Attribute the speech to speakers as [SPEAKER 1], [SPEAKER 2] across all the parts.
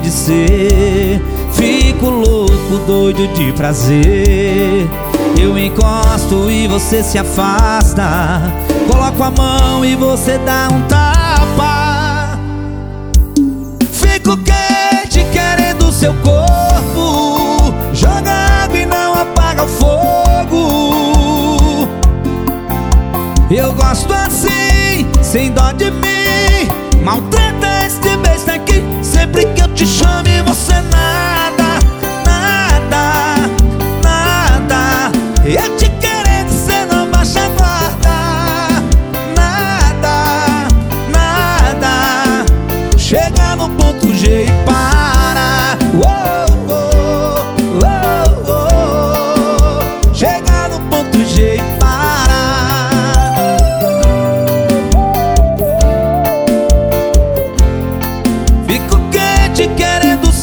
[SPEAKER 1] de ser. Fico louco, doido de prazer. Eu encosto e você se afasta. Coloco a mão e você dá um tapa. Fico quente querendo seu corpo. Joga água e não apaga o fogo. Eu gosto assim, sem dó de mim.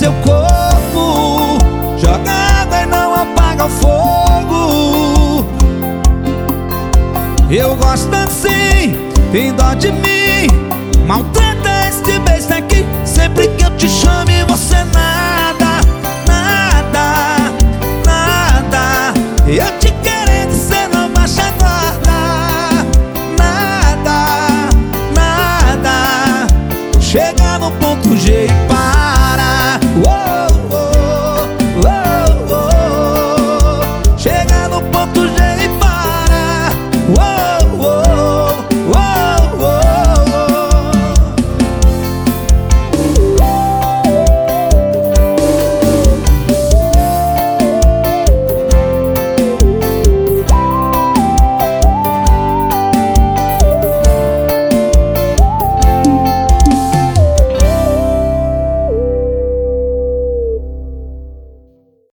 [SPEAKER 1] Seu corpo Joga água e não apaga o fogo. Eu gosto assim, tem dó de mim. Maltrata este besta aqui Sempre que eu te chamo e você nada Nada, nada. Eu te No ponto G e para.